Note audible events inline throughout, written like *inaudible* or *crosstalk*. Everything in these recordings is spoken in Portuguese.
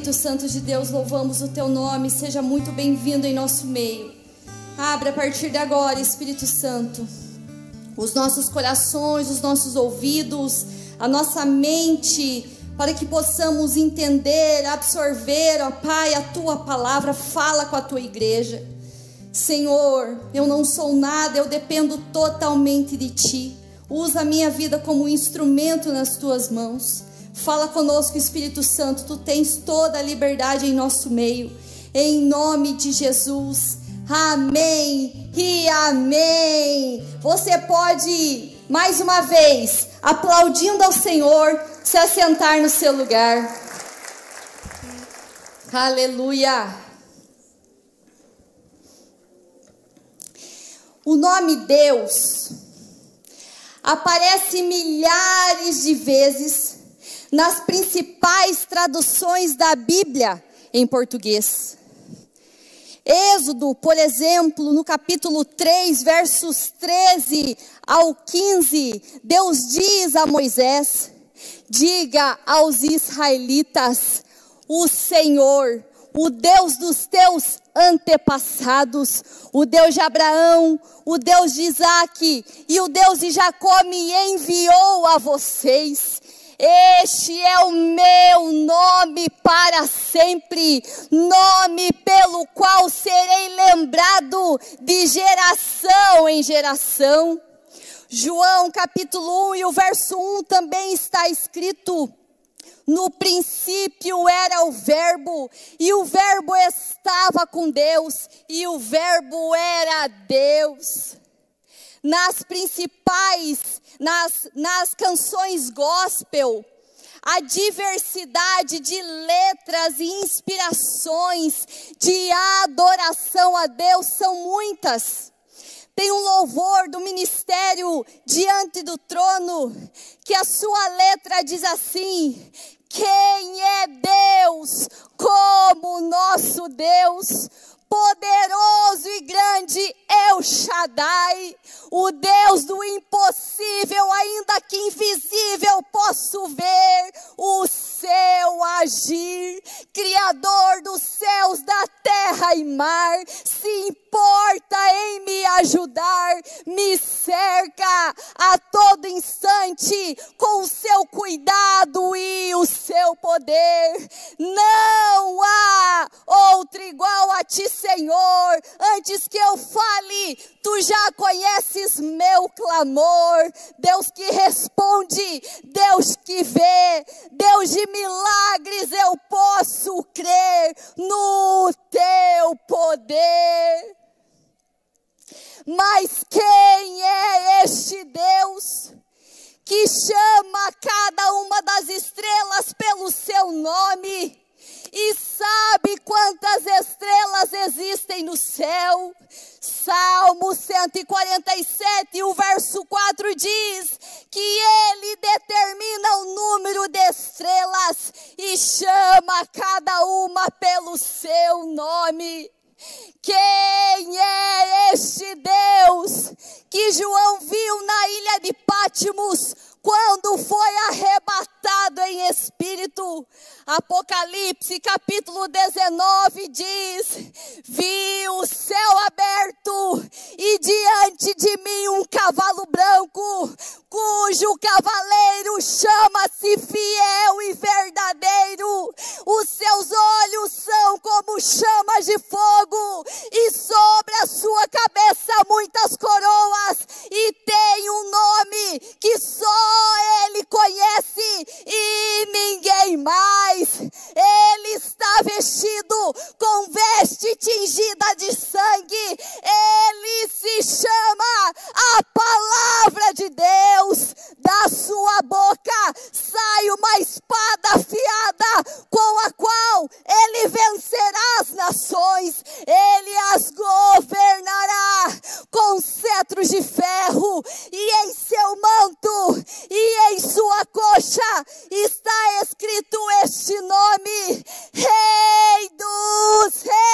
Espírito Santo de Deus, louvamos o teu nome. Seja muito bem-vindo em nosso meio. Abra a partir de agora, Espírito Santo, os nossos corações, os nossos ouvidos, a nossa mente, para que possamos entender, absorver, ó Pai, a tua palavra. Fala com a tua igreja. Senhor, eu não sou nada, eu dependo totalmente de ti. Usa a minha vida como um instrumento nas tuas mãos. Fala conosco, Espírito Santo, tu tens toda a liberdade em nosso meio. Em nome de Jesus. Amém e amém. Você pode, mais uma vez, aplaudindo ao Senhor, se assentar no seu lugar. Aleluia. O nome Deus aparece milhares de vezes nas principais traduções da Bíblia em português. Êxodo, por exemplo, no capítulo 3, versos 13 ao 15, Deus diz a Moisés: Diga aos israelitas: O Senhor, o Deus dos teus antepassados, o Deus de Abraão, o Deus de Isaac e o Deus de Jacó me enviou a vocês. Este é o meu nome para sempre, nome pelo qual serei lembrado de geração em geração. João capítulo 1 e o verso 1 também está escrito: No princípio era o Verbo, e o Verbo estava com Deus, e o Verbo era Deus. Nas principais nas, nas canções gospel, a diversidade de letras e inspirações de adoração a Deus são muitas. Tem um louvor do ministério diante do trono, que a sua letra diz assim: Quem é Deus como nosso Deus? Poderoso e grande El Shaddai, o Deus do impossível, ainda que invisível, posso ver o seu agir, Criador dos céus, da terra e mar, se importa em me ajudar, me cerca a todo instante com o seu cuidado e o seu poder. Não há outro igual a ti, Senhor. Antes que eu fale, tu já conheces meu clamor. Deus que responde, Deus que vê, Deus de milagres, eu posso crer no teu poder. Mas quem é este Deus que chama cada uma das estrelas pelo seu nome? e sabe quantas estrelas existem no céu. Salmo 147, o verso 4 diz que ele determina o número de estrelas e chama cada uma pelo seu nome. Quem é este Deus que João viu na ilha de Pátimos quando foi arrebatado em espírito? Apocalipse capítulo 19 diz: Vi o céu aberto e diante de mim um cavalo branco, cujo cavaleiro chama-se fiel e verdadeiro. Os seus olhos são como chamas de fogo e sobre a sua cabeça muitas coroas e tem um nome que só ele conhece e ninguém mais. Ele está vestido com veste tingida de sangue. Ele se chama a palavra de Deus. Da sua boca sai uma espada afiada com a qual ele vencerá as nações. Ele as governará com cetros de ferro e em seu manto e em sua coxa está escrito este nome, Rei dos Reis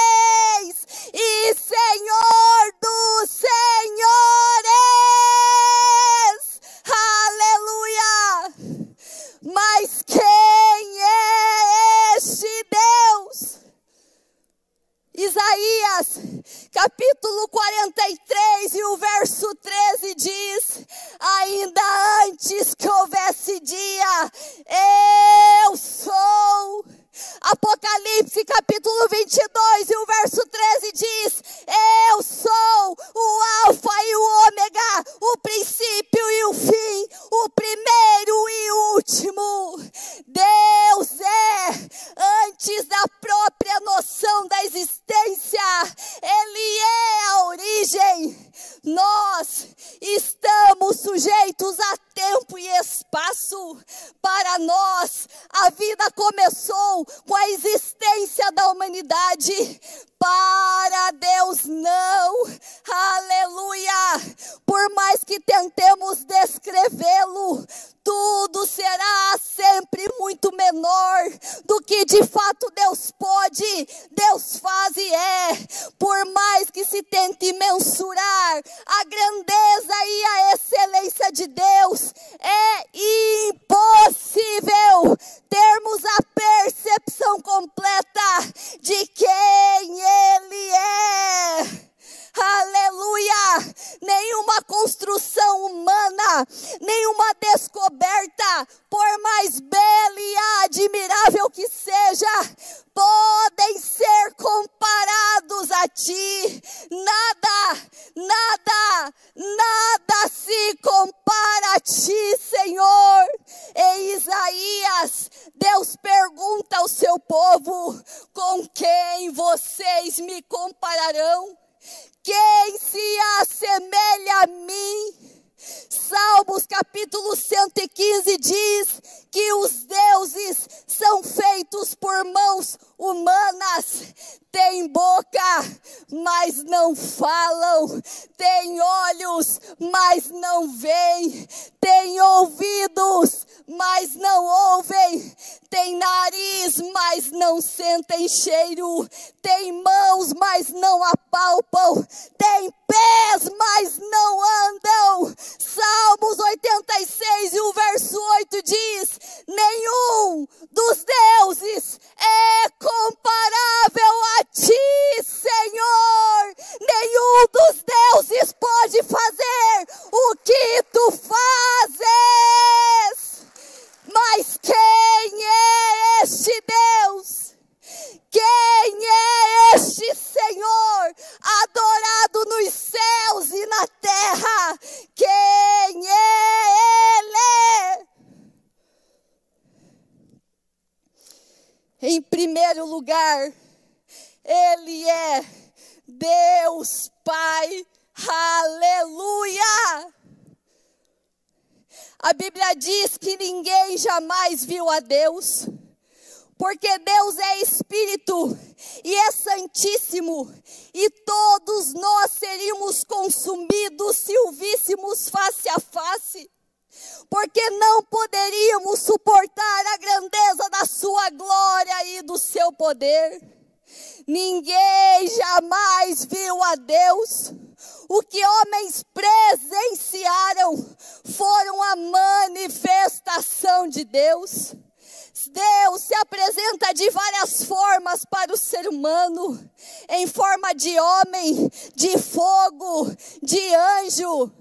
Deus Pai, aleluia! A Bíblia diz que ninguém jamais viu a Deus, porque Deus é Espírito e é Santíssimo, e todos nós seríamos consumidos se o víssemos face a face porque não poderíamos suportar a grandeza da sua glória e do seu poder. Ninguém jamais viu a Deus. O que homens presenciaram foram a manifestação de Deus. Deus se apresenta de várias formas para o ser humano, em forma de homem, de fogo, de anjo.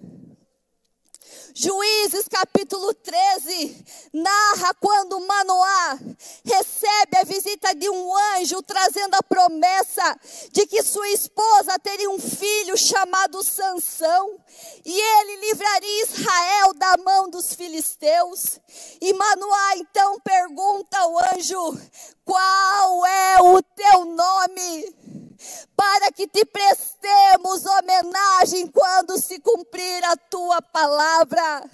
Juízes capítulo 13 narra quando Manoá recebe a visita de um anjo trazendo a promessa de que sua esposa teria um filho chamado Sansão e ele livraria Israel da mão dos filisteus. E Manoá então pergunta ao anjo: "Qual é o teu nome?" Para que te prestemos homenagem quando se cumprir a tua palavra.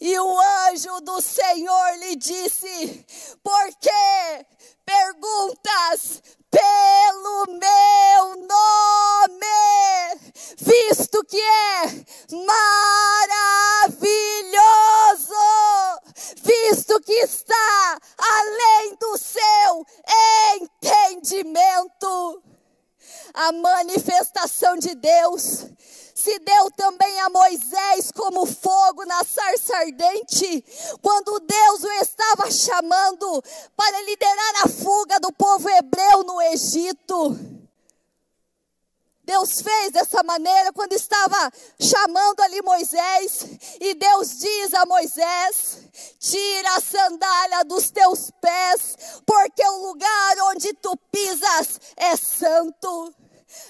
E o anjo do Senhor lhe disse: Por que perguntas pelo meu nome, visto que é maravilhoso, visto que está além do seu entendimento a manifestação de Deus se deu também a Moisés como fogo na sarça ardente, quando Deus o estava chamando para liderar a fuga do povo hebreu no Egito. Deus fez dessa maneira quando estava chamando ali Moisés, e Deus diz a Moisés: Tira a sandália dos teus pés, porque o lugar onde tu pisas é santo.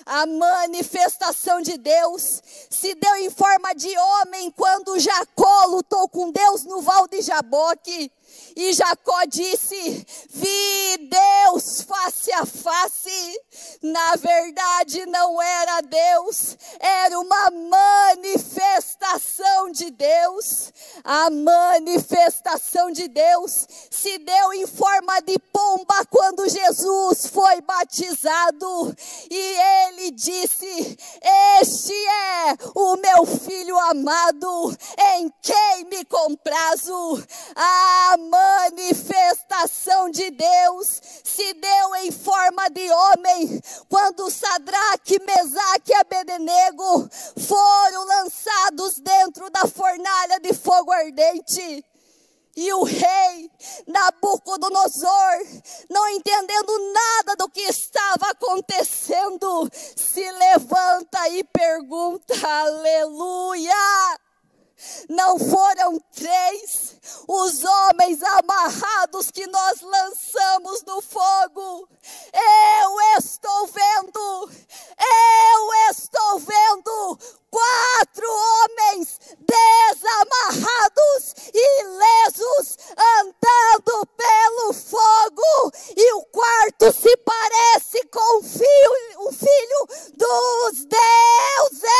A manifestação de Deus se deu em forma de homem quando Jacó lutou com Deus no Val de Jaboque. E Jacó disse: Vi Deus face a face. Na verdade, não era Deus, era uma manifestação de Deus. A manifestação de Deus se deu em forma de pomba quando Jesus foi batizado. E ele disse: Este é o meu filho amado, em quem me comprazo. A manifestação de Deus se deu em forma de homem quando Sadraque, Mesaque e Abednego foram lançados dentro da fornalha de fogo ardente. E o rei Nabucodonosor, não entendendo nada do que estava acontecendo, se levanta e pergunta: Aleluia! Não foram três os homens amarrados que nós lançamos no fogo. Eu estou vendo, eu estou vendo quatro homens desamarrados ilesos andando pelo fogo e o quarto se parece com o filho, o filho dos deuses.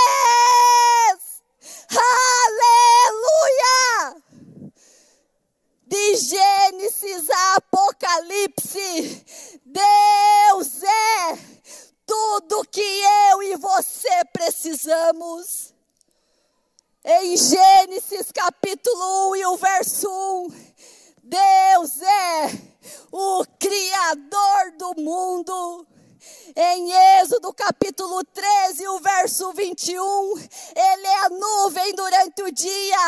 Aleluia! De Gênesis a Apocalipse, Deus é tudo que eu e você precisamos. Em Gênesis capítulo 1 e o verso 1, Deus é o Criador do mundo. Em Êxodo capítulo 13, o verso 21, ele é a nuvem durante o dia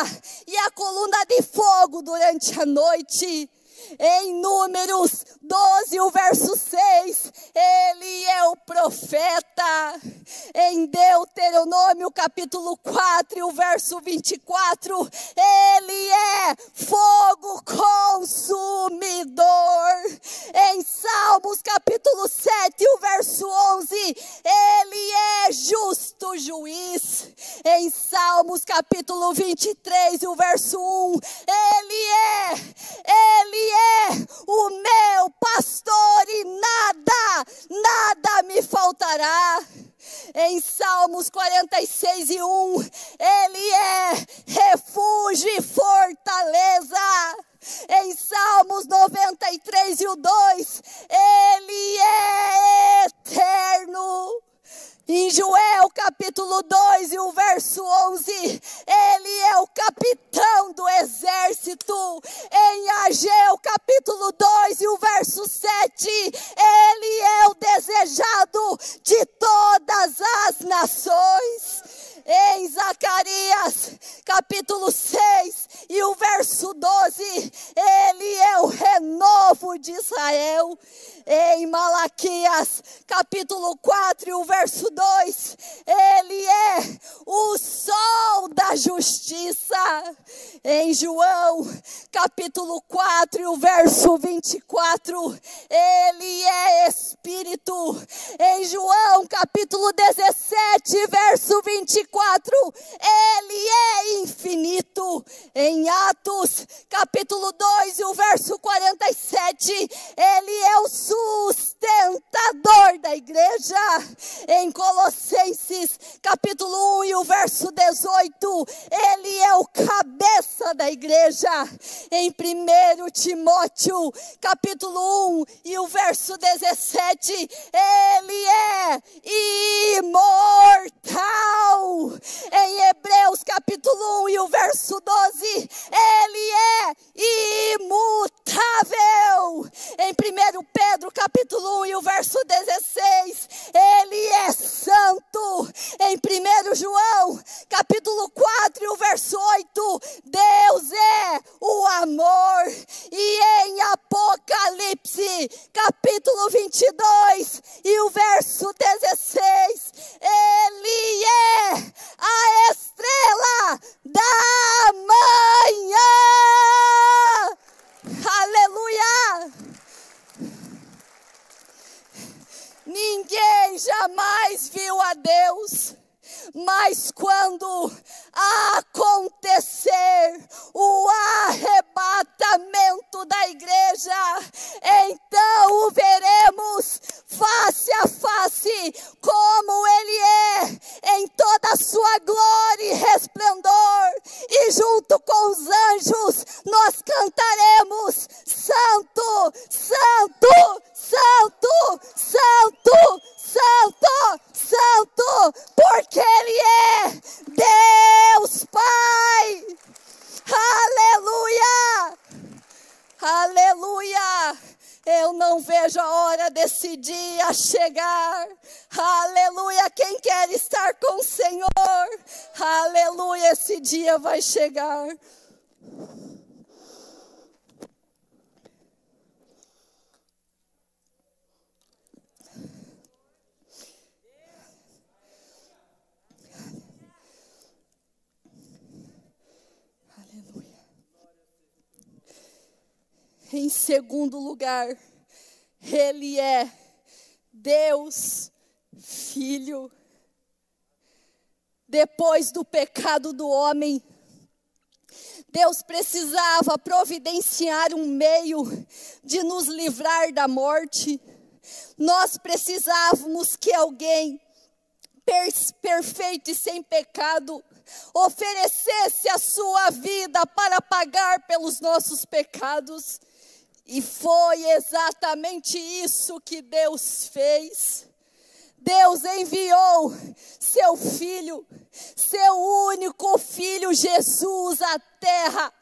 e a coluna de fogo durante a noite. Em Números 12, o verso 6, ele é o profeta. Em Deuteronômio, capítulo 4, o verso 24, ele é fogo consumidor. Em Salmos, capítulo 7, o verso 11, ele é justo juiz. Em Salmos, capítulo 23, o verso 1, ele é, ele é Salmos 46 e 1, Ele é refúgio e fortaleza. Em Salmos 93 e o 2, Ele é eterno. Em Joel capítulo 2 e o verso 11, ele é o capitão do exército. Em Ageu capítulo 2 e o verso 7, ele é o desejado de todas as nações. Em Zacarias capítulo 6 e o verso 12, ele é o renovo de Israel em Malaquias, capítulo 4, e o verso 2, ele é o sol da justiça. Em João, capítulo 4, e o verso 24, ele é espírito. Em João, capítulo 17, verso 24, ele é infinito. Em Atos, capítulo 2, e o verso 47, ele é o sustentador da igreja. Em Colossenses, capítulo 1 e o verso 18, ele é o cabeça da igreja. Em 1 Timóteo, capítulo 1 e o verso 17, ele é imortal. Em Hebreus, capítulo 1 e o verso 12, ele é imutável imutável. Em 1 Pedro capítulo 1 e o verso 16, ele é santo. Em 1 João capítulo 4 e o verso 8, Deus é o amor. E em Apocalipse capítulo 22 e o verso 16, ele é a estrela da manhã. Aleluia! Ninguém jamais viu a Deus. Mas quando acontecer o arrebatamento da igreja, então o veremos face a face, como Ele é, em toda a sua glória e resplendor, e junto com os anjos nós cantaremos: Santo, Santo, Santo, Santo, Santo, Santo, porque Ele é Deus Pai. Aleluia! Aleluia! Eu não vejo a hora desse dia chegar. Aleluia! Quem quer estar com o Senhor? Aleluia! Esse dia vai chegar. Em segundo lugar, Ele é Deus Filho. Depois do pecado do homem, Deus precisava providenciar um meio de nos livrar da morte. Nós precisávamos que alguém perfeito e sem pecado oferecesse a sua vida para pagar pelos nossos pecados. E foi exatamente isso que Deus fez. Deus enviou seu filho, seu único filho Jesus à terra,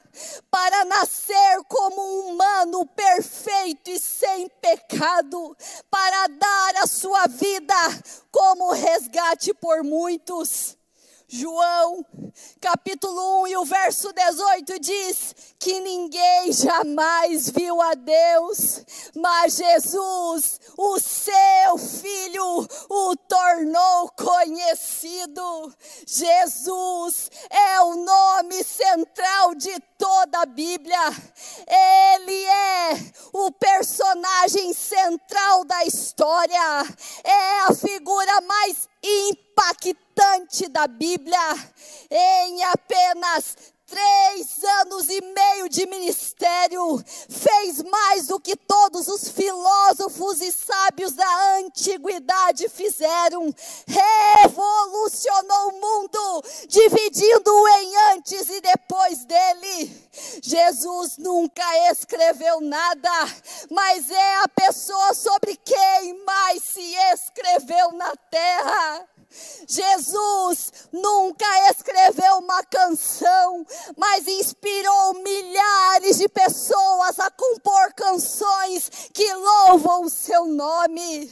para nascer como um humano perfeito e sem pecado, para dar a sua vida como resgate por muitos. João, capítulo 1 e o verso 18 diz que ninguém jamais viu a Deus, mas Jesus, o seu Filho, o tornou conhecido. Jesus é o nome central de toda a Bíblia. Ele é o personagem central da história, é a figura mais impactante da Bíblia. Em apenas três anos e meio de ministério, fez mais do que todos os filósofos e sábios da antiguidade fizeram. Revolucionou o mundo, dividindo-o em antes e depois dele. Jesus nunca escreveu nada, mas é a pessoa sobre quem mais se escreveu na terra. Jesus nunca escreveu uma canção, mas inspirou milhares de pessoas a compor canções que louvam o seu nome.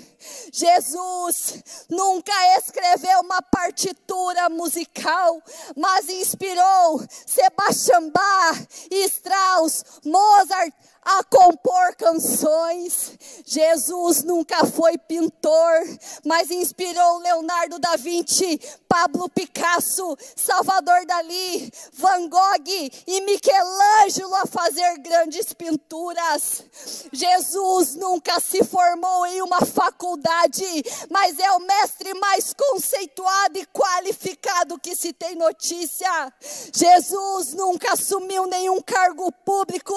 Jesus nunca escreveu uma partitura musical, mas inspirou Sebastian Bach, Strauss, Mozart, a compor canções. Jesus nunca foi pintor, mas inspirou Leonardo da Vinci, Pablo Picasso, Salvador Dali, Van Gogh e Michelangelo a fazer grandes pinturas. Jesus nunca se formou em uma faculdade, mas é o mestre mais conceituado e qualificado que se tem notícia. Jesus nunca assumiu nenhum cargo público,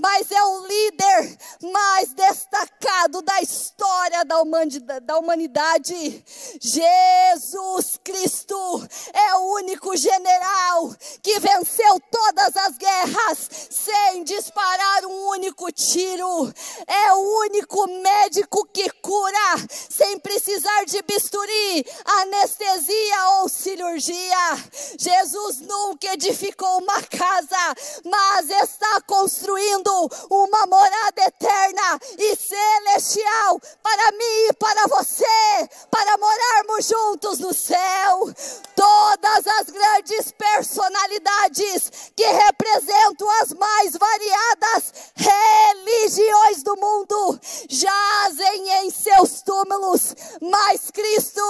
mas é o líder mais destacado da história da humanidade. Jesus Cristo é o único general que venceu todas as guerras sem disparar um único tiro. É o único médico de bisturi, anestesia ou cirurgia. Jesus nunca edificou uma casa, mas está construindo uma morada eterna e celestial para mim e para você, para morarmos juntos no céu. Todas as grandes personalidades que representam as mais variadas religiões do mundo jazem em seus túmulos, mas Jesus Cristo,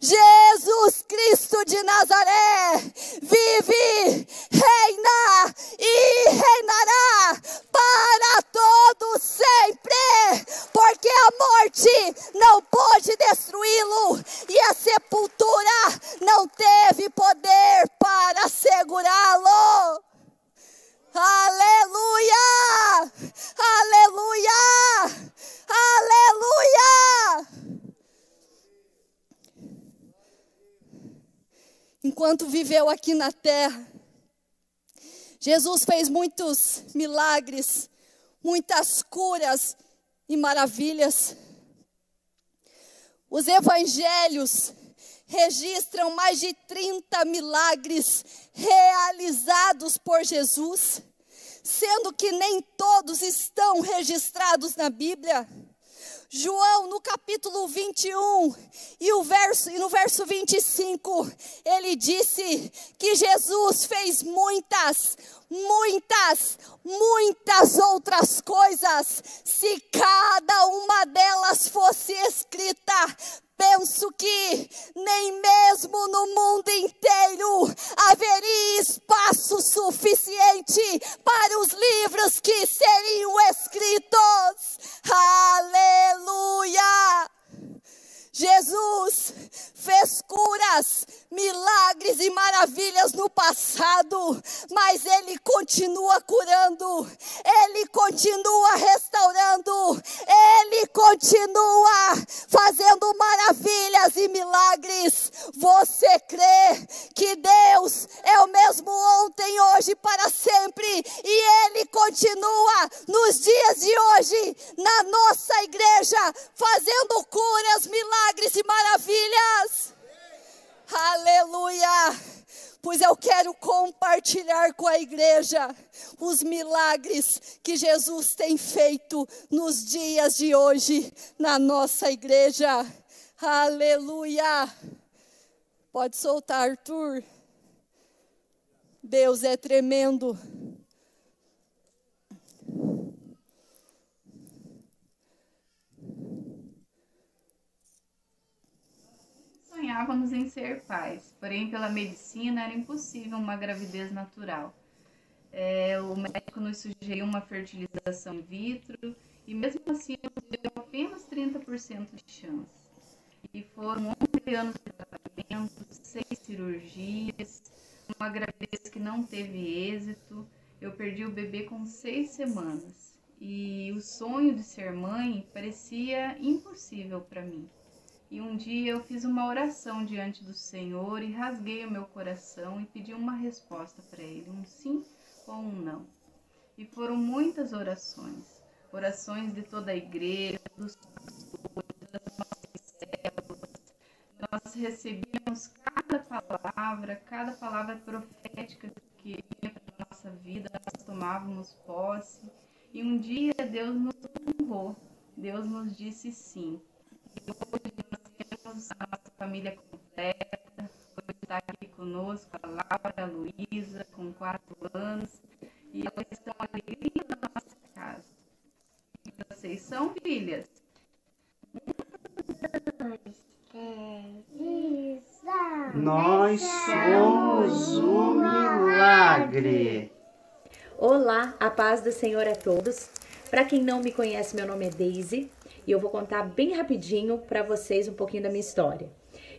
Jesus Cristo de Nazaré, vive, reina e reinará para todo sempre, porque a morte não pôde destruí-lo e a sepultura não teve poder para segurá-lo. Aleluia! Aleluia! Aleluia! Enquanto viveu aqui na terra. Jesus fez muitos milagres, muitas curas e maravilhas. Os evangelhos registram mais de 30 milagres realizados por Jesus, sendo que nem todos estão registrados na Bíblia. João, no capítulo 21 e, o verso, e no verso 25, ele disse que Jesus fez muitas, muitas, muitas outras coisas. Se cada uma delas fosse escrita, penso que nem mesmo no mundo inteiro haveria espaço suficiente para os livros que seriam escritos. Aleluia! Jesus fez curas, milagres e maravilhas no passado, mas Ele continua curando, Ele continua restaurando, Ele continua fazendo maravilhas e milagres. Você crê que Deus é o mesmo ontem, hoje, para sempre, e Ele continua nos dias de hoje na nossa igreja, fazendo curas, milagres e maravilhas. Aleluia! Pois eu quero compartilhar com a igreja os milagres que Jesus tem feito nos dias de hoje na nossa igreja. Aleluia! Pode soltar, Arthur. Deus é tremendo. Sonhávamos em ser pais, porém, pela medicina, era impossível uma gravidez natural. É, o médico nos sugeriu uma fertilização in vitro e, mesmo assim, deu apenas 30% de chance. E foram 11 anos de tratamento, seis cirurgias, uma gravidez que não teve êxito. Eu perdi o bebê com seis semanas e o sonho de ser mãe parecia impossível para mim. E um dia eu fiz uma oração diante do Senhor e rasguei o meu coração e pedi uma resposta para Ele, um sim ou um não. E foram muitas orações, orações de toda a igreja, dos das nossas células. Nós recebíamos cada palavra, cada palavra profética que vinha para nossa vida, nós tomávamos posse. E um dia Deus nos honrou, Deus nos disse sim. Temos a nossa família completa. Hoje está aqui conosco a Laura, a Luísa, com quatro anos. E elas estão alegria na nossa casa. E vocês são filhas? Nós somos o milagre. Olá, a paz do Senhor a todos. Para quem não me conhece, meu nome é Daisy e eu vou contar bem rapidinho para vocês um pouquinho da minha história.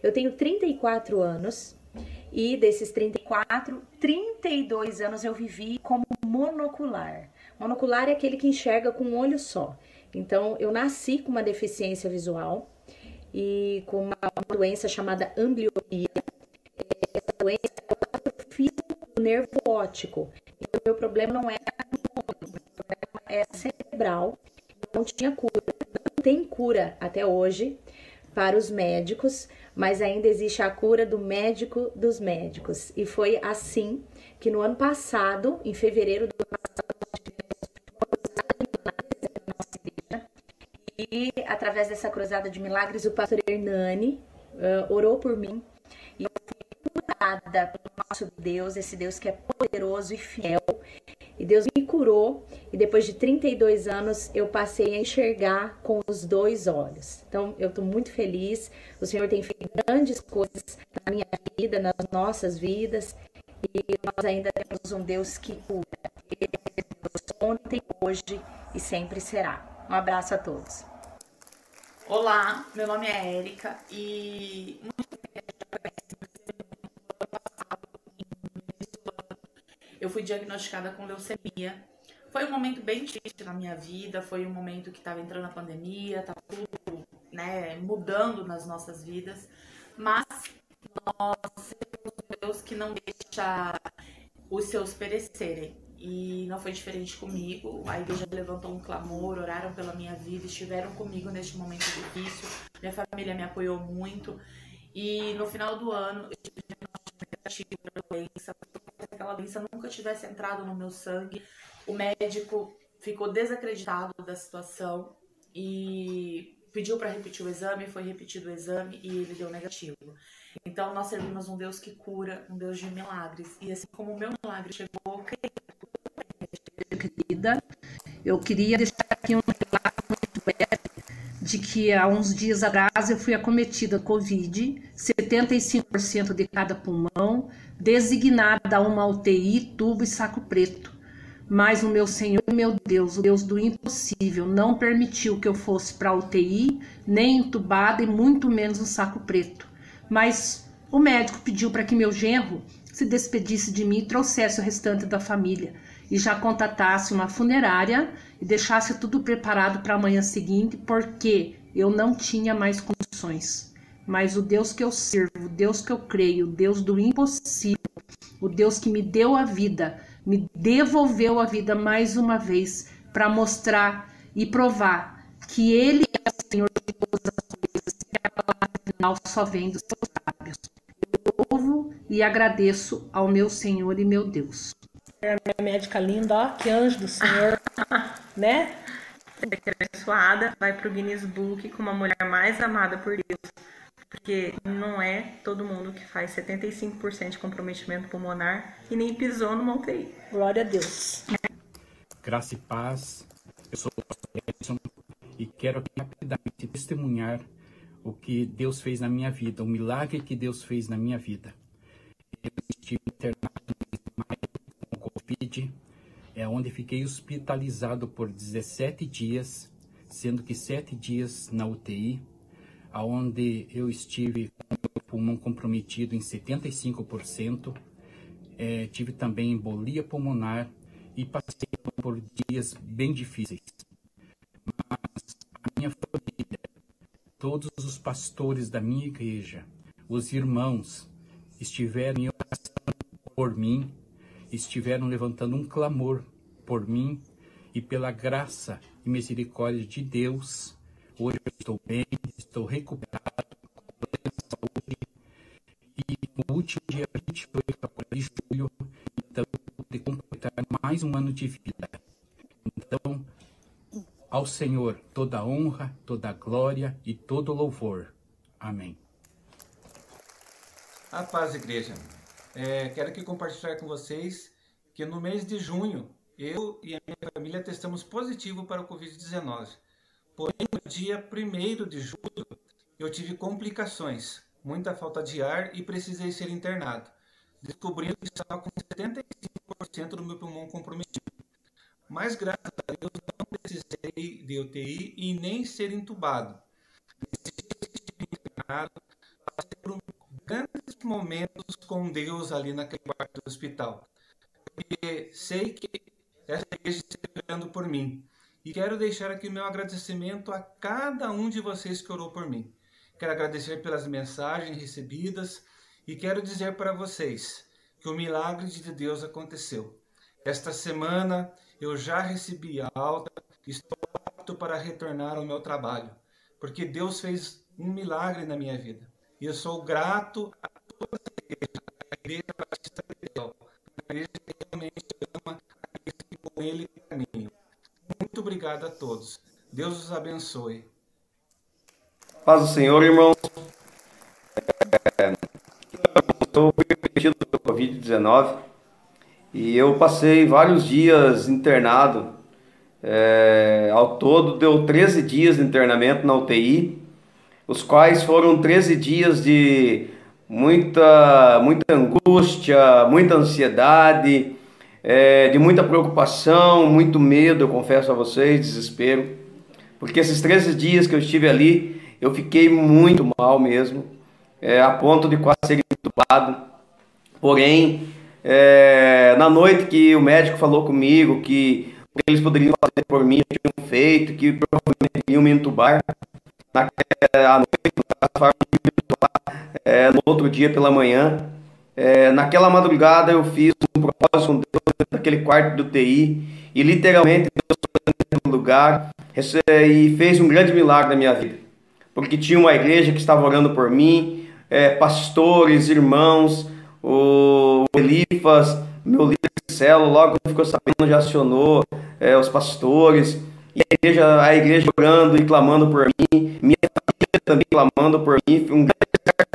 Eu tenho 34 anos e desses 34, 32 anos eu vivi como monocular. Monocular é aquele que enxerga com um olho só. Então, eu nasci com uma deficiência visual e com uma, uma doença chamada ambliopia. Essa doença atrofia o nervo óptico. Então, meu problema não é é cerebral. Não tinha cura tem cura até hoje para os médicos, mas ainda existe a cura do médico dos médicos. E foi assim que no ano passado, em fevereiro do ano passado, e através dessa cruzada de milagres, o pastor Hernani uh, orou por mim e eu fui curada pelo nosso Deus, esse Deus que é poderoso e fiel. E Deus me curou e depois de 32 anos eu passei a enxergar com os dois olhos. Então eu estou muito feliz. O Senhor tem feito grandes coisas na minha vida, nas nossas vidas. E nós ainda temos um Deus que cura. Ele é Deus ontem, hoje e sempre será. Um abraço a todos. Olá, meu nome é Érica e eu fui diagnosticada com leucemia. Foi um momento bem difícil na minha vida, foi um momento que estava entrando a pandemia, estava tudo né, mudando nas nossas vidas, mas nós temos Deus que não deixa os seus perecerem. E não foi diferente comigo. A igreja levantou um clamor, oraram pela minha vida, estiveram comigo neste momento difícil. Minha família me apoiou muito. E no final do ano, eu tive um negativo para doença. Aquela doença nunca tivesse entrado no meu sangue. O médico ficou desacreditado da situação e pediu para repetir o exame, foi repetido o exame e ele deu negativo. Então nós servimos um Deus que cura, um Deus de milagres. E assim como o meu milagre chegou, querida, eu queria deixar aqui um relato muito breve de que há uns dias atrás eu fui acometida com Covid, 75% de cada pulmão, designada a uma UTI, tubo e saco preto. Mas o meu Senhor meu Deus, o Deus do impossível, não permitiu que eu fosse para UTI, nem entubada e muito menos no saco preto. Mas o médico pediu para que meu genro se despedisse de mim e trouxesse o restante da família e já contatasse uma funerária e deixasse tudo preparado para a manhã seguinte, porque eu não tinha mais condições. Mas o Deus que eu sirvo, o Deus que eu creio, o Deus do impossível, o Deus que me deu a vida, me devolveu a vida mais uma vez para mostrar e provar que Ele é o Senhor de todas as coisas, que a palavra final só vem dos seus lábios. Eu louvo e agradeço ao meu Senhor e meu Deus. É minha médica linda, ó, que anjo do Senhor, *laughs* né? Abençoada, vai pro Guinness Book como a mulher mais amada por Deus. Porque não é todo mundo que faz 75% de comprometimento pulmonar e nem pisou numa UTI. Glória a Deus. Graça e paz. Eu sou o pastor Edson e quero aqui rapidamente testemunhar o que Deus fez na minha vida, o milagre que Deus fez na minha vida. Eu estive internado Covid, é onde fiquei hospitalizado por 17 dias, sendo que 7 dias na UTI, aonde eu estive com o pulmão comprometido em 75%, é, tive também embolia pulmonar e passei por dias bem difíceis. Mas a minha família, todos os pastores da minha igreja, os irmãos, estiveram em oração por mim estiveram levantando um clamor por mim e pela graça e misericórdia de Deus. Hoje eu estou bem, estou recuperado, com saúde. E no último dia 28 de julho, então, poder completar mais um ano de vida. Então, ao Senhor toda honra, toda glória e todo louvor. Amém. A paz, igreja. É, quero aqui compartilhar com vocês que no mês de junho eu e a minha família testamos positivo para o Covid-19. Porém, no dia 1 de julho eu tive complicações, muita falta de ar e precisei ser internado, descobrindo que estava com 75% do meu pulmão comprometido. Mas graças a Deus não precisei de UTI e nem ser entubado. Internado, passei por grandes momentos com Deus ali naquele quarto do hospital. Porque sei que essa igreja está esperando por mim. E quero deixar aqui o meu agradecimento a cada um de vocês que orou por mim. Quero agradecer pelas mensagens recebidas e quero dizer para vocês que o milagre de Deus aconteceu. Esta semana eu já recebi a alta, estou apto para retornar ao meu trabalho, porque Deus fez um milagre na minha vida. E eu sou grato a toda a igreja, a igreja Batista Betel, a igreja que realmente ama aqueles que com ele obrigado a todos. Deus os abençoe. Paz do Senhor, irmãos. É, eu fui repetido pelo Covid-19 e eu passei vários dias internado. É, ao todo deu 13 dias de internamento na UTI os quais foram 13 dias de muita, muita angústia, muita ansiedade, é, de muita preocupação, muito medo, eu confesso a vocês, desespero, porque esses 13 dias que eu estive ali, eu fiquei muito mal mesmo, é, a ponto de quase ser entubado. Porém, é, na noite que o médico falou comigo que eles poderiam fazer por mim, tinham feito, que provavelmente iam me entubar, naquela noite, é, no outro dia pela manhã, É, naquela madrugada eu fiz um propósito com Deus naquele quarto do TI e literalmente Deus no lugar e fez um grande milagre na minha vida. Porque tinha uma igreja que estava orando por mim, é, pastores, irmãos, o Elifas, meu líder de célula, logo ficou sabendo, já acionou é, os pastores, e a igreja, a igreja orando e clamando por mim, minha família também clamando por mim, um grande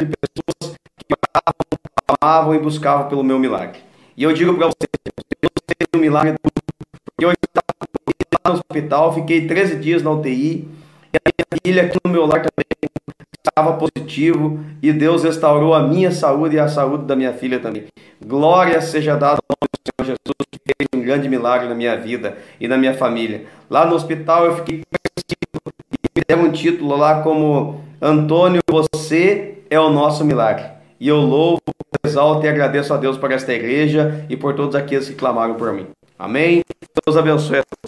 de pessoas que oravam, clamavam e buscavam pelo meu milagre. E eu digo para vocês, Deus fez um milagre, porque eu estava no hospital, fiquei 13 dias na UTI, e a minha filha aqui no meu lar também estava positivo e Deus restaurou a minha saúde e a saúde da minha filha também. Glória seja dada ao do Senhor Jesus, que fez um grande milagre na minha vida e na minha família. Lá no hospital eu fiquei e me deram um título lá como Antônio, você é o nosso milagre. E eu louvo, exalto e agradeço a Deus por esta igreja e por todos aqueles que clamaram por mim. Amém? Deus abençoe a todos.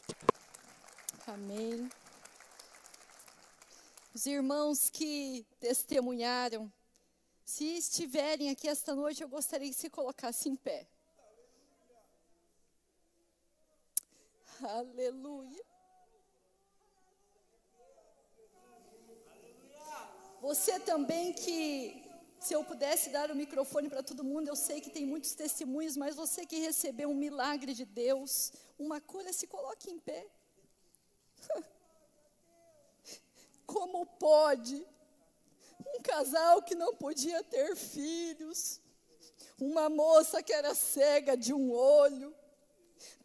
os irmãos que testemunharam, se estiverem aqui esta noite, eu gostaria que se colocasse em pé. Aleluia. Você também que, se eu pudesse dar o microfone para todo mundo, eu sei que tem muitos testemunhos, mas você que recebeu um milagre de Deus, uma cura, se coloque em pé. *laughs* Como pode um casal que não podia ter filhos, uma moça que era cega de um olho,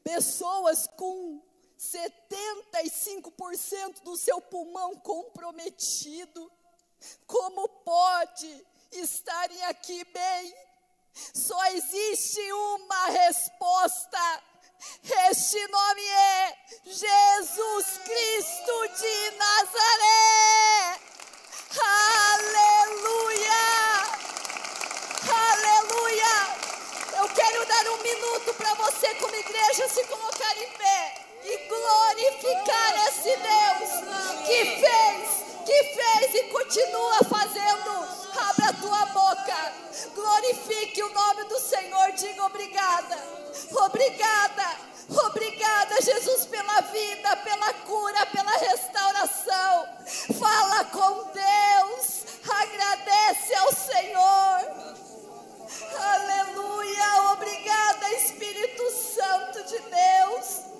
pessoas com 75% do seu pulmão comprometido, como pode estarem aqui bem? Só existe uma resposta este nome é Jesus Cristo de Nazaré. Aleluia! Aleluia! Eu quero dar um minuto para você, como igreja, se colocar em pé e glorificar esse Deus que fez que fez e continua fazendo. Abra a tua boca, glorifique o nome do Senhor, diga obrigada, obrigada, obrigada, Jesus, pela vida, pela cura, pela restauração. Fala com Deus, agradece ao Senhor. Aleluia, obrigada, Espírito Santo de Deus.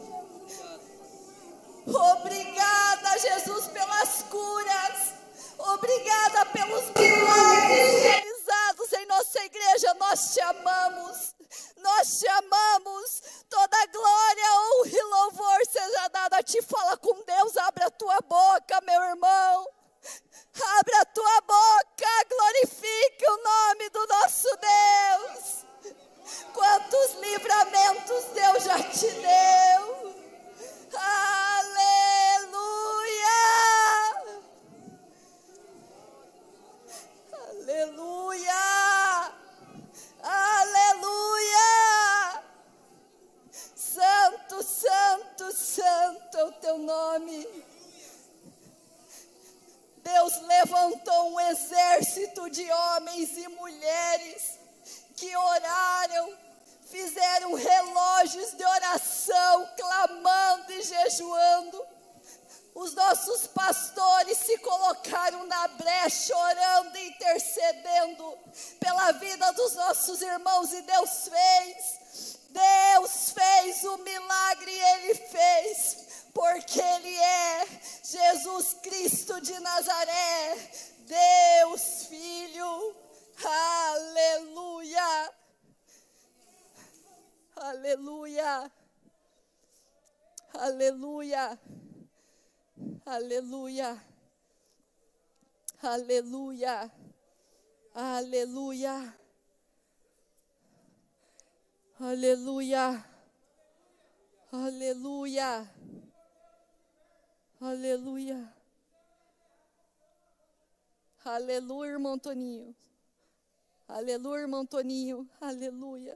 Obrigada, Jesus, pelas curas. Obrigada pelos milagres realizados em nossa igreja. Nós te amamos. Nós te amamos. Toda glória, honra e louvor seja dada a ti. Fala com Deus. Abre a tua boca, meu irmão. Abre a tua boca. Glorifique o nome do nosso Deus. Quantos livramentos Deus já te deu. Aleluia! Aleluia! Aleluia! Santo, santo, santo é o teu nome. Deus levantou um exército de homens e mulheres que oraram fizeram relógios de oração, clamando e jejuando. Os nossos pastores se colocaram na brecha, orando e intercedendo pela vida dos nossos irmãos, e Deus fez. Deus fez o milagre, Ele fez, porque Ele é Jesus Cristo de Nazaré, Deus Filho. Aleluia. Aleluia. Aleluia. Aleluia. Aleluia. Aleluia. Aleluia. Aleluia. Aleluia. Aleluia, irmão Toninho. Aleluia, irmão Toninho. Aleluia.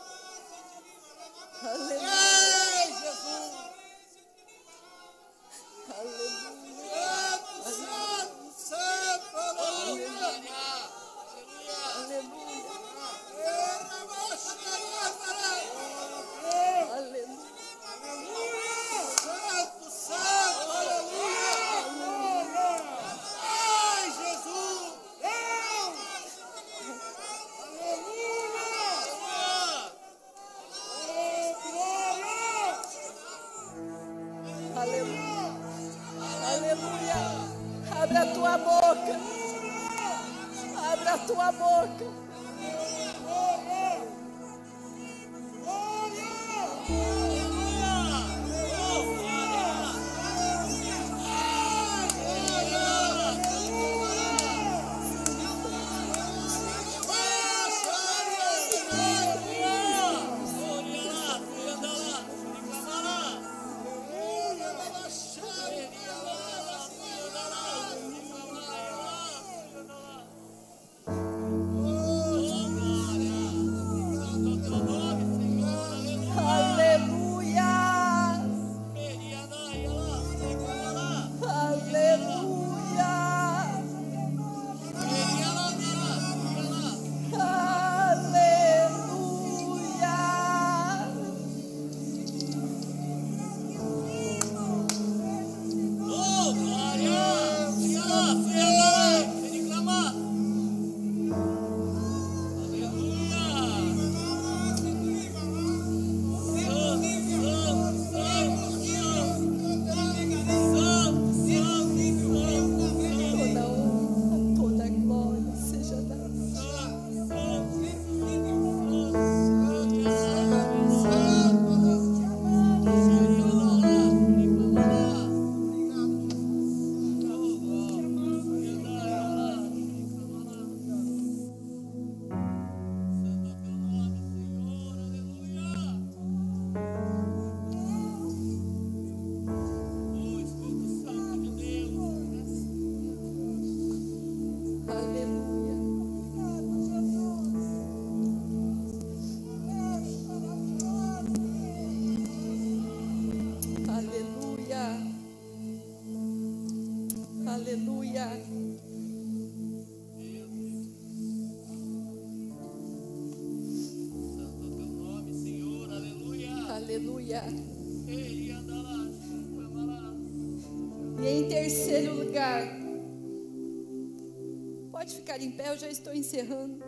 Encerrando.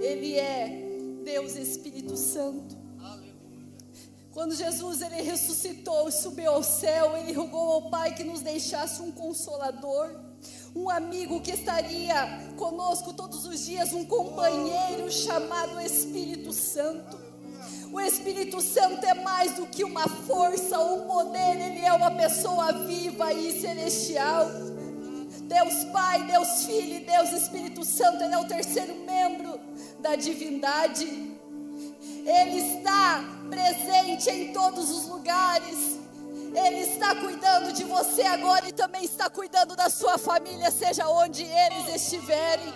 Ele é Deus Espírito Santo. Quando Jesus ele ressuscitou e subiu ao céu, ele rogou ao Pai que nos deixasse um consolador, um amigo que estaria conosco todos os dias, um companheiro chamado Espírito Santo. O Espírito Santo é mais do que uma força ou um poder, ele é uma pessoa viva e celestial. Deus Pai, Deus Filho e Deus Espírito Santo, ele é o terceiro membro da divindade. Ele está presente em todos os lugares. Ele está cuidando de você agora e também está cuidando da sua família, seja onde eles estiverem.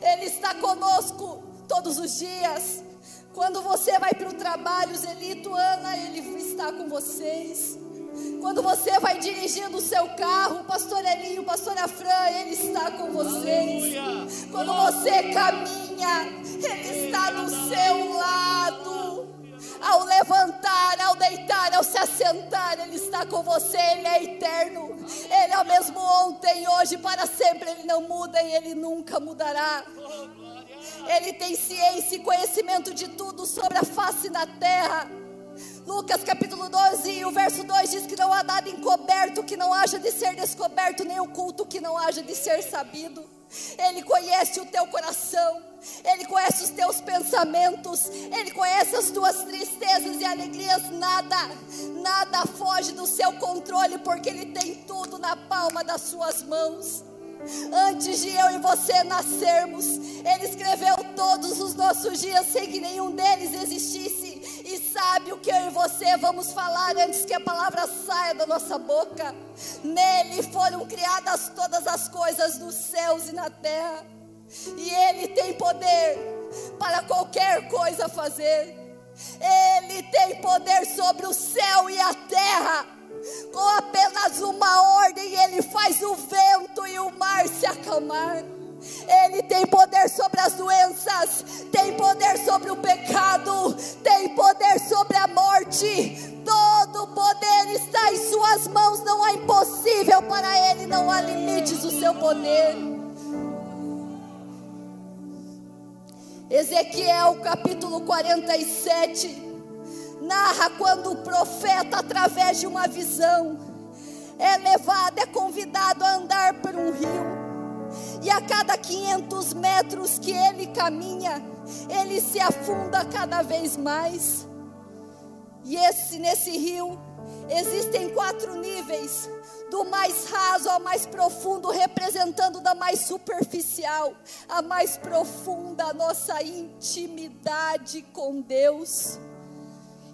Ele está conosco todos os dias. Quando você vai para o trabalho, Zelito, Ana, Ele está com vocês. Quando você vai dirigindo o seu carro, o pastor Elinho, o pastor Afran, Ele está com vocês. Quando você caminha, Ele está do seu lado. Ao levantar, ao deitar, ao se assentar, Ele está com você, Ele é eterno. Ele é o mesmo ontem, hoje, para sempre. Ele não muda e Ele nunca mudará. Ele tem ciência e conhecimento de tudo sobre a face da terra. Lucas capítulo 12, o verso 2 diz que não há nada encoberto que não haja de ser descoberto, nem oculto que não haja de ser sabido. Ele conhece o teu coração, Ele conhece os teus pensamentos, Ele conhece as tuas tristezas e alegrias. Nada, nada foge do seu controle, porque Ele tem tudo na palma das suas mãos. Antes de eu e você nascermos, Ele escreveu todos os nossos dias sem que nenhum deles existisse. Sabe o que eu e você vamos falar antes que a palavra saia da nossa boca. Nele foram criadas todas as coisas nos céus e na terra. E Ele tem poder para qualquer coisa fazer. Ele tem poder sobre o céu e a terra. Com apenas uma ordem, Ele faz o vento e o mar se acalmar. Ele tem poder sobre as doenças, tem poder sobre o pecado, tem poder sobre a morte. Todo poder está em Suas mãos, não há impossível para Ele, não há limites do seu poder. Ezequiel capítulo 47 narra quando o profeta, através de uma visão, é levado, é convidado a andar por um rio. E a cada 500 metros que ele caminha, ele se afunda cada vez mais. E esse nesse rio existem quatro níveis, do mais raso ao mais profundo, representando da mais superficial a mais profunda a nossa intimidade com Deus.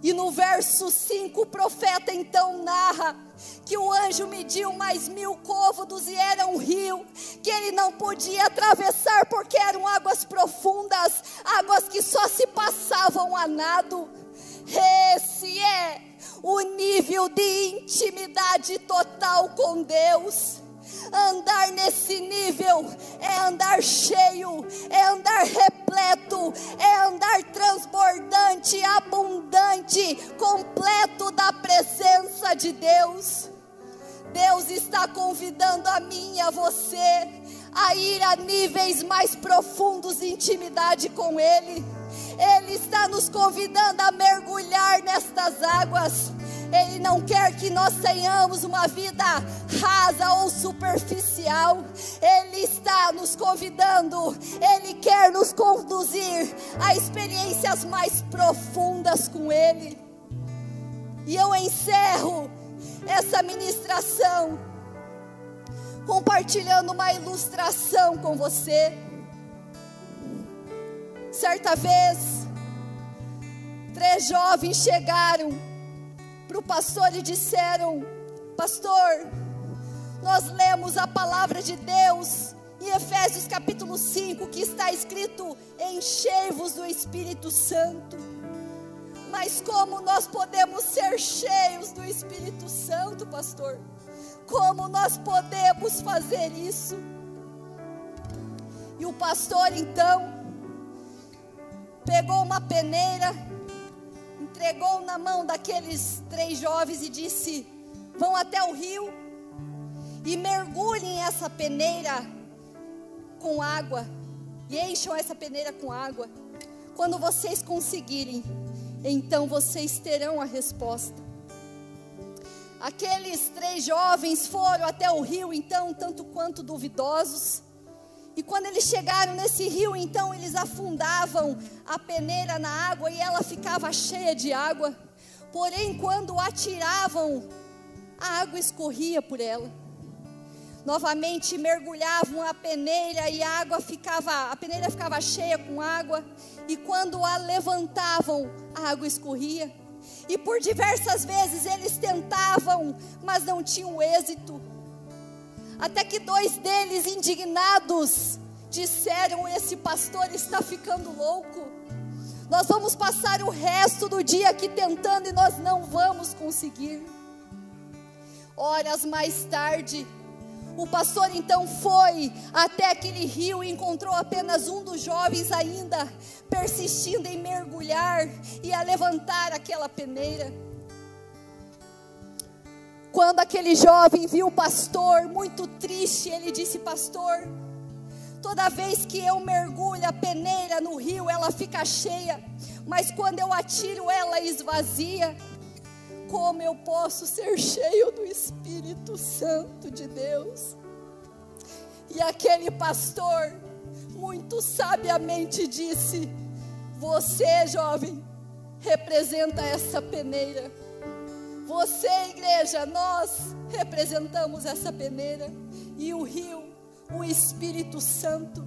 E no verso 5, o profeta então narra que o anjo mediu mais mil côvados e era um rio que ele não podia atravessar porque eram águas profundas, águas que só se passavam a nado. Esse é o nível de intimidade total com Deus. Andar nesse nível é andar cheio, é andar repleto, é andar transbordante, abundante, completo de Deus. Deus está convidando a mim e a você a ir a níveis mais profundos de intimidade com Ele. Ele está nos convidando a mergulhar nestas águas. Ele não quer que nós tenhamos uma vida rasa ou superficial. Ele está nos convidando, Ele quer nos conduzir a experiências mais profundas com Ele. E eu encerro essa ministração compartilhando uma ilustração com você. Certa vez, três jovens chegaram para o pastor e disseram: Pastor, nós lemos a palavra de Deus em Efésios capítulo 5, que está escrito: Enchei-vos do Espírito Santo. Mas como nós podemos ser cheios do Espírito Santo, pastor? Como nós podemos fazer isso? E o pastor então pegou uma peneira, entregou na mão daqueles três jovens e disse: Vão até o rio e mergulhem essa peneira com água e encham essa peneira com água. Quando vocês conseguirem, então vocês terão a resposta. Aqueles três jovens foram até o rio, então, tanto quanto duvidosos. E quando eles chegaram nesse rio, então eles afundavam a peneira na água e ela ficava cheia de água. Porém, quando atiravam, a água escorria por ela. Novamente mergulhavam a peneira e a água ficava, a peneira ficava cheia com água, e quando a levantavam, a água escorria. E por diversas vezes eles tentavam, mas não tinham êxito. Até que dois deles, indignados, disseram: Esse pastor está ficando louco. Nós vamos passar o resto do dia aqui tentando e nós não vamos conseguir. Horas mais tarde, o pastor então foi até aquele rio e encontrou apenas um dos jovens ainda persistindo em mergulhar e a levantar aquela peneira. Quando aquele jovem viu o pastor muito triste, ele disse: Pastor, toda vez que eu mergulho a peneira no rio, ela fica cheia, mas quando eu atiro, ela esvazia. Como eu posso ser cheio do Espírito Santo de Deus? E aquele pastor, muito sabiamente, disse: Você, jovem, representa essa peneira. Você, igreja, nós representamos essa peneira. E o rio, o Espírito Santo,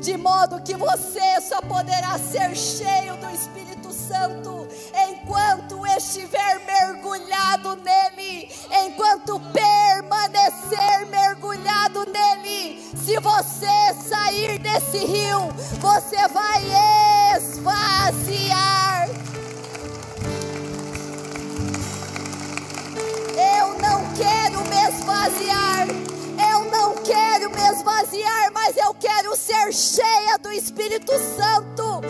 De modo que você só poderá ser cheio do Espírito Santo enquanto estiver mergulhado enquanto permanecer mergulhado nele. Se você sair desse rio, você vai esvaziar. Eu não quero me esvaziar. Eu não quero me esvaziar, mas eu quero ser cheia do Espírito Santo.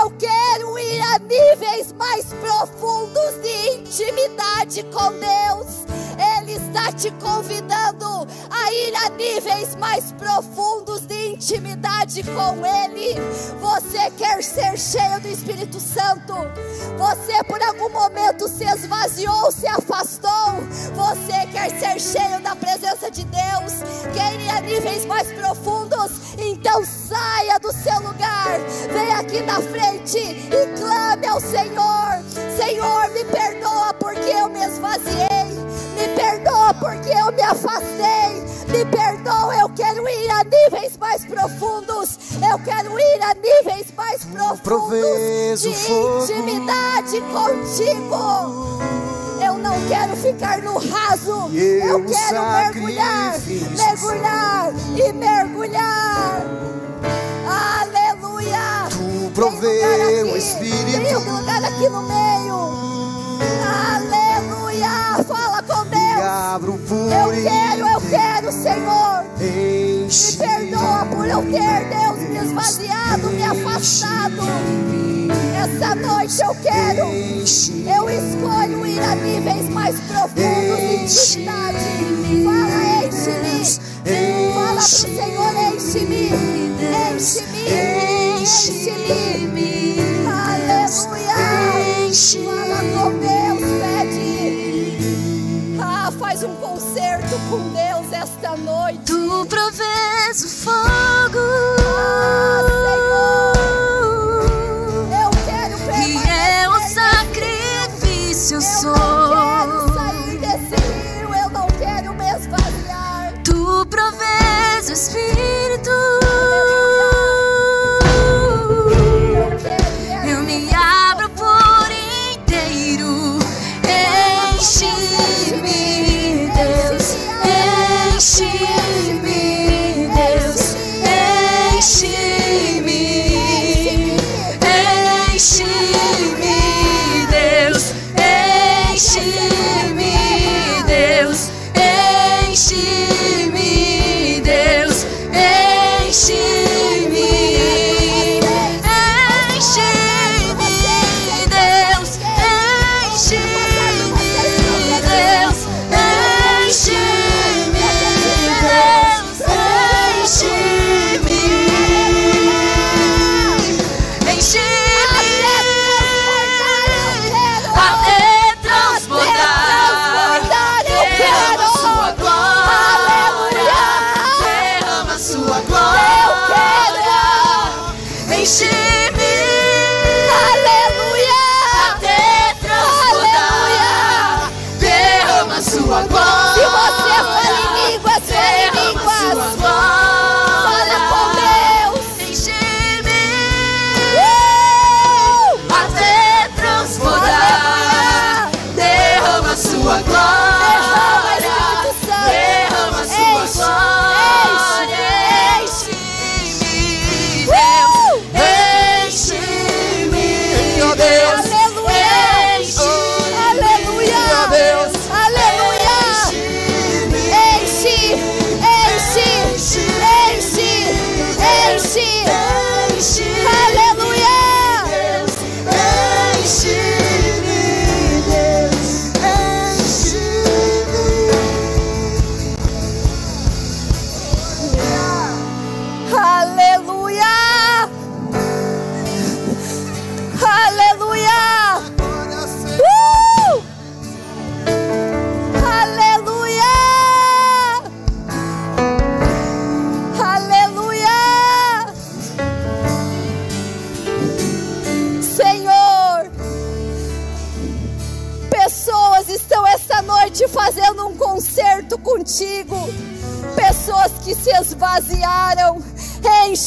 Eu quero ir a níveis mais profundos de intimidade com Deus. Te convidando a ir a níveis mais profundos de intimidade com Ele. Você quer ser cheio do Espírito Santo? Você por algum momento se esvaziou, se afastou? Você quer ser cheio da presença de Deus? Quer ir a níveis mais profundos? Então saia do seu lugar, vem aqui na frente e clame ao Senhor: Senhor, me perdoa porque eu me esvaziei. Me perdoa porque eu me afastei. Me perdoa, eu quero ir a níveis mais profundos. Eu quero ir a níveis mais profundos de intimidade contigo. Eu não quero ficar no raso. Eu quero mergulhar, mergulhar e mergulhar. Aleluia. Tu provê o Espírito. Tem um lugar aqui no meio. Aleluia. Fala com Deus. Eu quero, eu quero, Senhor. Me perdoa por eu ter, Deus, me esvaziado, me afastado. Essa noite eu quero, eu escolho ir a níveis mais profundos de intimidade. Fala, enche-me. Fala pro Senhor, enche-me. Enche-me. Enche-me. Aleluia. Fala com Deus, pede. Ah, faz um concerto com Deus esta noite. Tu provês o fogo.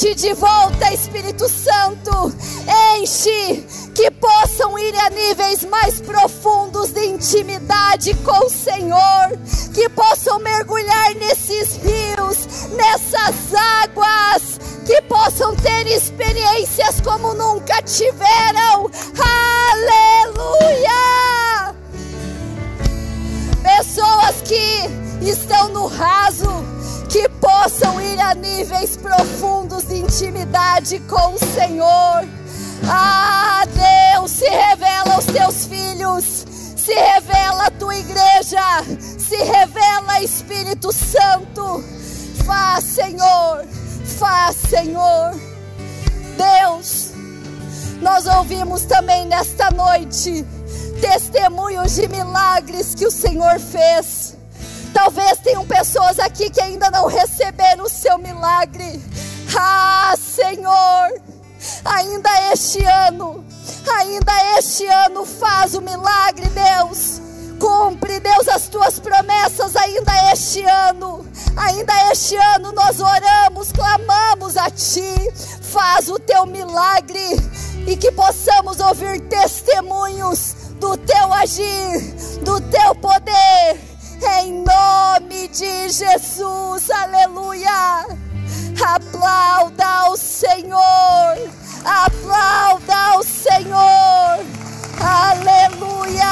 Enche de volta, Espírito Santo. Enche que possam ir a níveis mais profundos de intimidade com o Senhor, que possam mergulhar nesses rios, nessas águas, que possam ter experiências como nunca tiveram. Aleluia! Pessoas que estão no raso, possam ir a níveis profundos de intimidade com o Senhor. Ah, Deus, se revela aos teus filhos, se revela a tua igreja, se revela Espírito Santo. Faz, Senhor, faz, Senhor. Deus, nós ouvimos também nesta noite testemunhos de milagres que o Senhor fez. Talvez tenham pessoas aqui que ainda não receberam o seu milagre. Ah, Senhor, ainda este ano, ainda este ano faz o milagre, Deus. Cumpre, Deus, as tuas promessas ainda este ano. Ainda este ano nós oramos, clamamos a Ti. Faz o teu milagre e que possamos ouvir testemunhos do teu agir, do teu poder. Em nome de Jesus, aleluia. Aplauda ao Senhor, aplauda ao Senhor, aleluia.